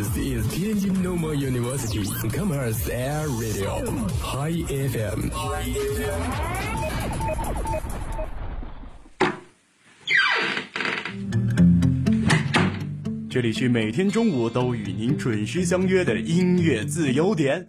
This is Tianjin Normal University Commerce Air Radio High FM。这里是每天中午都与您准时相约的音乐自由点。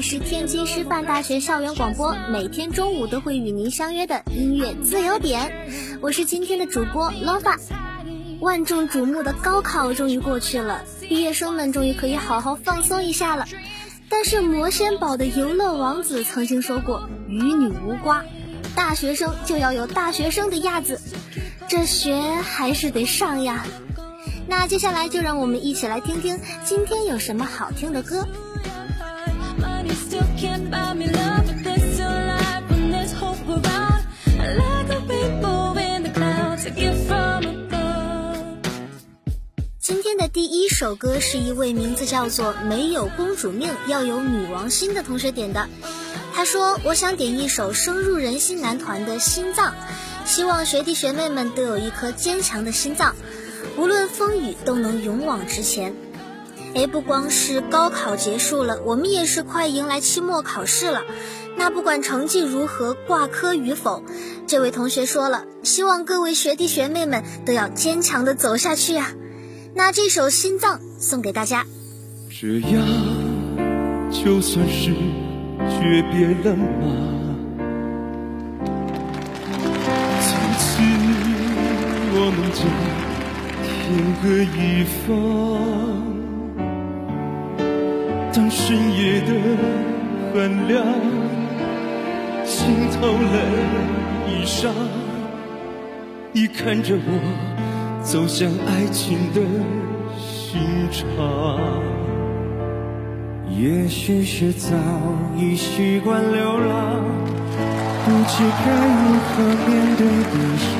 是天津师范大学校园广播，每天中午都会与您相约的音乐自由点，我是今天的主播 Lova。万众瞩目的高考终于过去了，毕业生们终于可以好好放松一下了。但是魔仙堡的游乐王子曾经说过：“与女无瓜，大学生就要有大学生的样子，这学还是得上呀。”那接下来就让我们一起来听听今天有什么好听的歌。今天的第一首歌是一位名字叫做“没有公主命，要有女王心”的同学点的。他说：“我想点一首深入人心男团的《心脏》，希望学弟学妹们都有一颗坚强的心脏，无论风雨都能勇往直前。”哎，不光是高考结束了，我们也是快迎来期末考试了。那不管成绩如何，挂科与否，这位同学说了，希望各位学弟学妹们都要坚强的走下去呀、那这首《心脏》送给大家。这样就算是诀别了吗？从此我们就天各一方。当深夜的寒凉浸透了衣裳，你看着我走向爱情的刑场。也许是早已习惯流浪，不知该如何面对悲伤。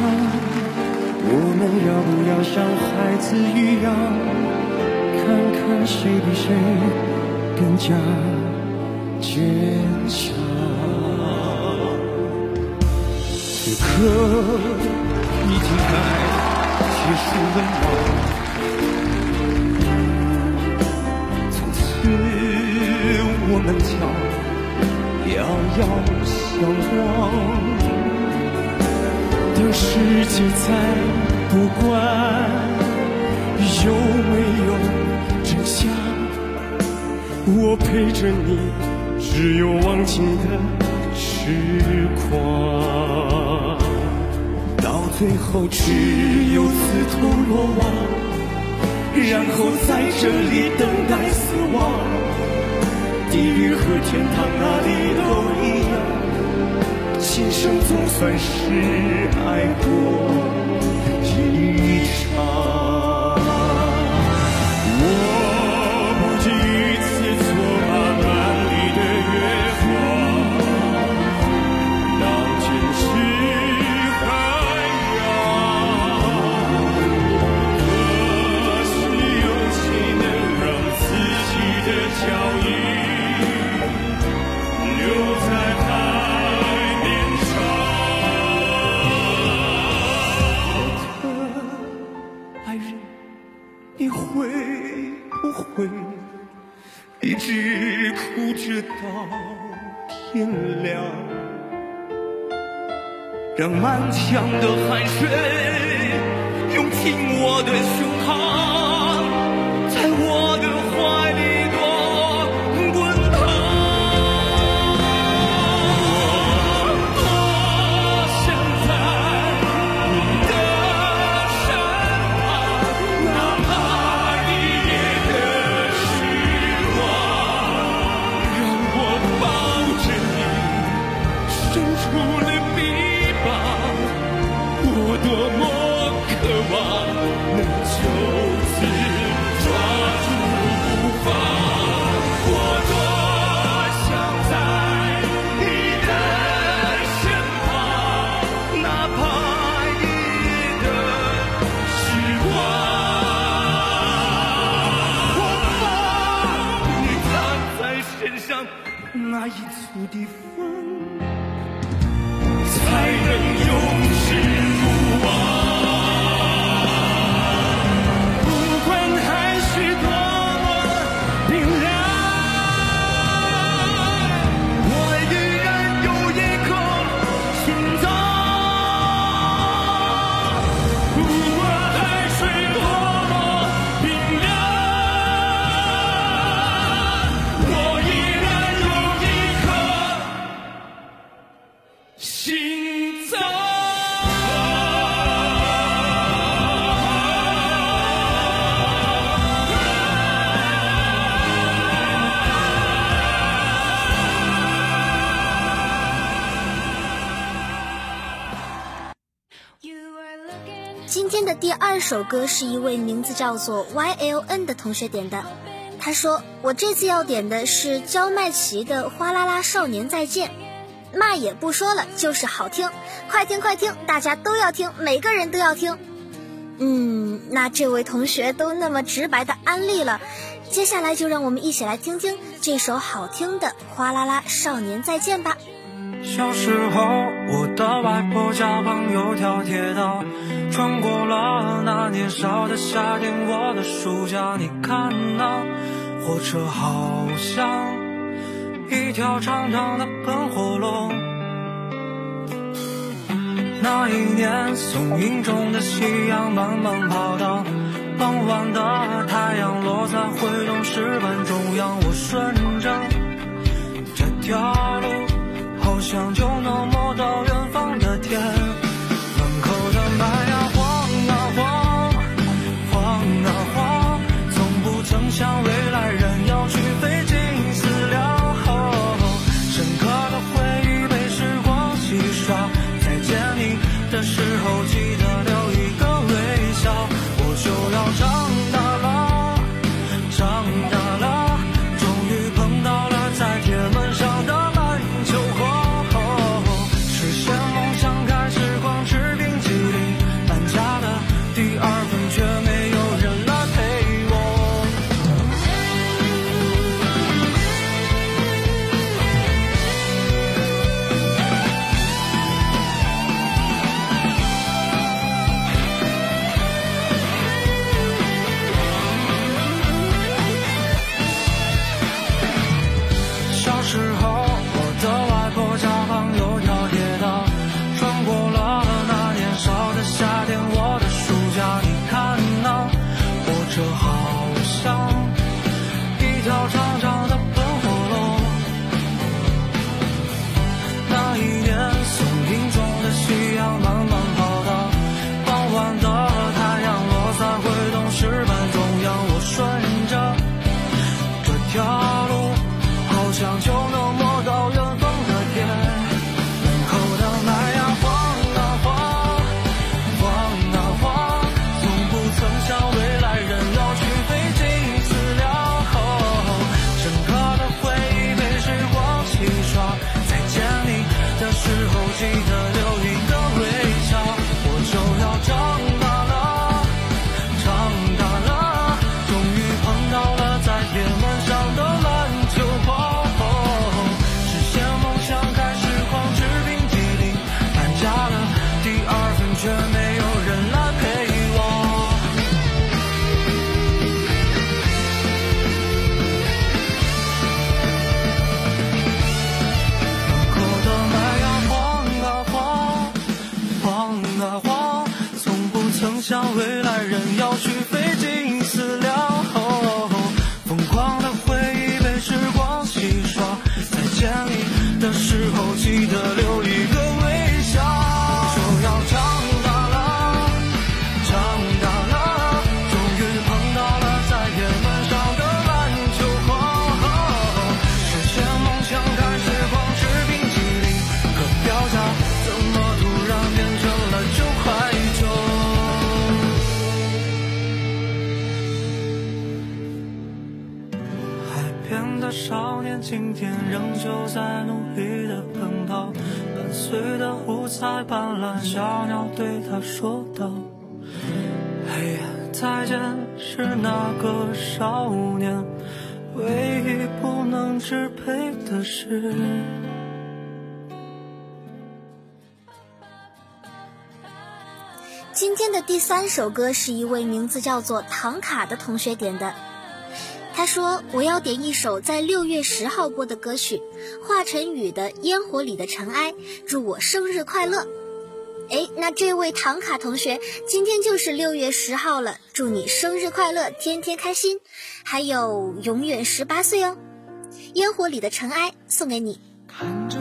我们要不要像孩子一样，看看谁比谁更加坚强？刻已经该结束了吗？从此我们将遥遥相望。当世界再不管有没有真相，我陪着你，只有忘情的痴狂。最后只有自投罗网。然后在这里等待死亡。地狱和天堂哪里都一样，今生总算是爱过强的汗水错的分才能永世的第二首歌是一位名字叫做 YL N 的同学点的，他说我这次要点的是焦麦琪的《哗啦啦少年再见》，骂也不说了，就是好听，快听快听，大家都要听，每个人都要听。嗯，那这位同学都那么直白的安利了，接下来就让我们一起来听听这首好听的《哗啦啦少年再见》吧。小时候，我的外婆家旁有条铁道，穿过了那年少的夏天。我的暑假，你看那火车好像一条长长的喷火龙。那一年，松林中的夕阳慢慢跑到傍晚的太阳落在挥动石板中央，我顺着这条路。想就能摸到的时候记得留就在努力的奔跑，伴随的五彩斑斓小鸟对他说道：“嘿呀，再见，是那个少年，唯一不能支配的是。”今天的第三首歌是一位名字叫做唐卡的同学点的。他说：“我要点一首在六月十号播的歌曲，华晨宇的《烟火里的尘埃》，祝我生日快乐。”哎，那这位唐卡同学，今天就是六月十号了，祝你生日快乐，天天开心，还有永远十八岁哦！《烟火里的尘埃》送给你。看着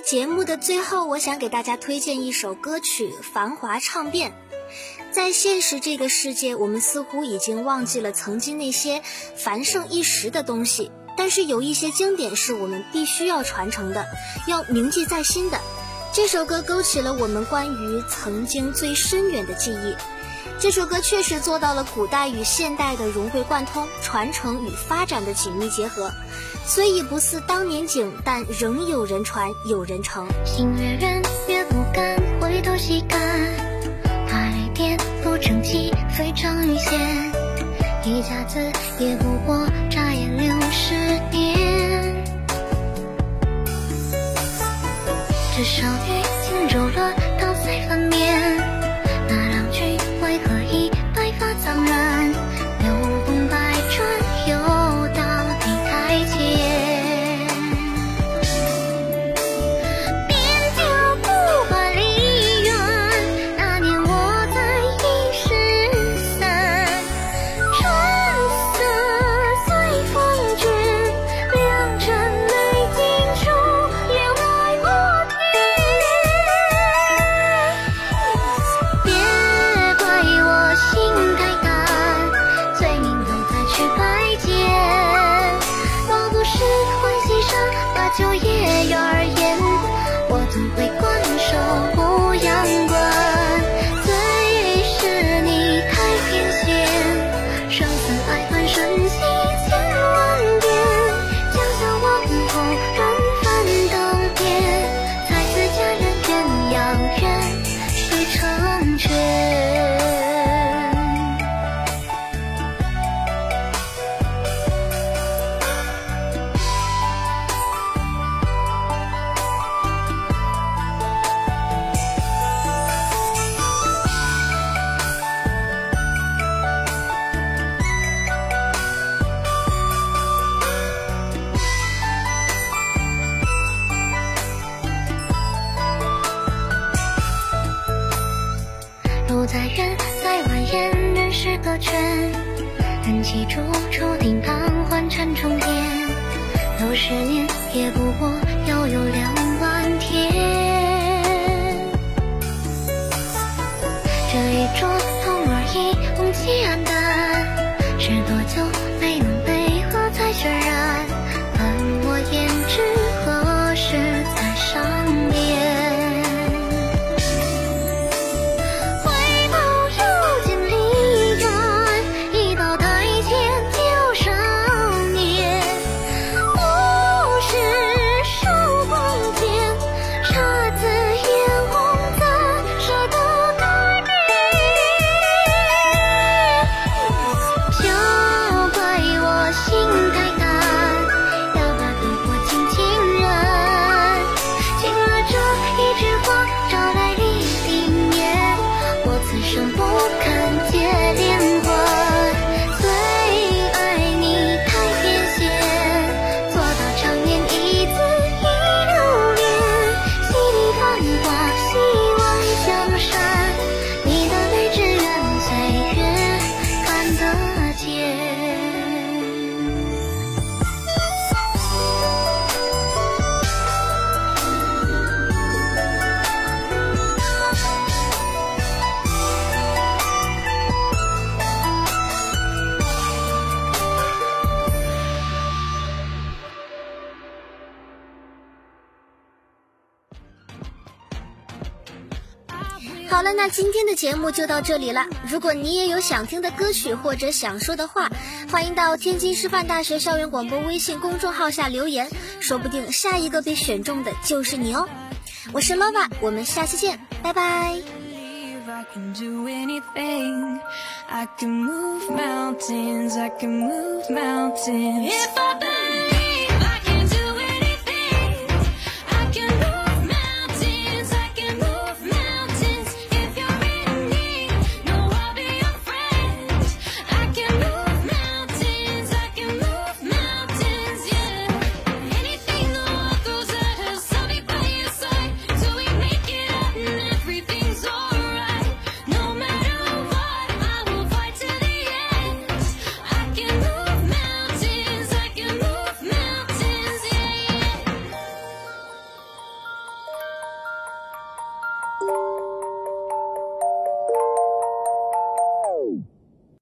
节目的最后，我想给大家推荐一首歌曲《繁华唱遍》。在现实这个世界，我们似乎已经忘记了曾经那些繁盛一时的东西，但是有一些经典是我们必须要传承的，要铭记在心的。这首歌勾起了我们关于曾经最深远的记忆。这首歌确实做到了古代与现代的融会贯通、传承与发展的紧密结合。虽已不似当年景，但仍有人传，有人承。心越远越不敢回头细看，怕雷电不争气，飞成雨线。一甲子也不过这少女轻柔弱，桃腮翻面。圈。人记住，注定了，那今天的节目就到这里了。如果你也有想听的歌曲或者想说的话，欢迎到天津师范大学校园广播微信公众号下留言，说不定下一个被选中的就是你哦。我是 Lova，我们下期见，拜拜。I can do anything. I can move mountains. I can move mountains. If I believe.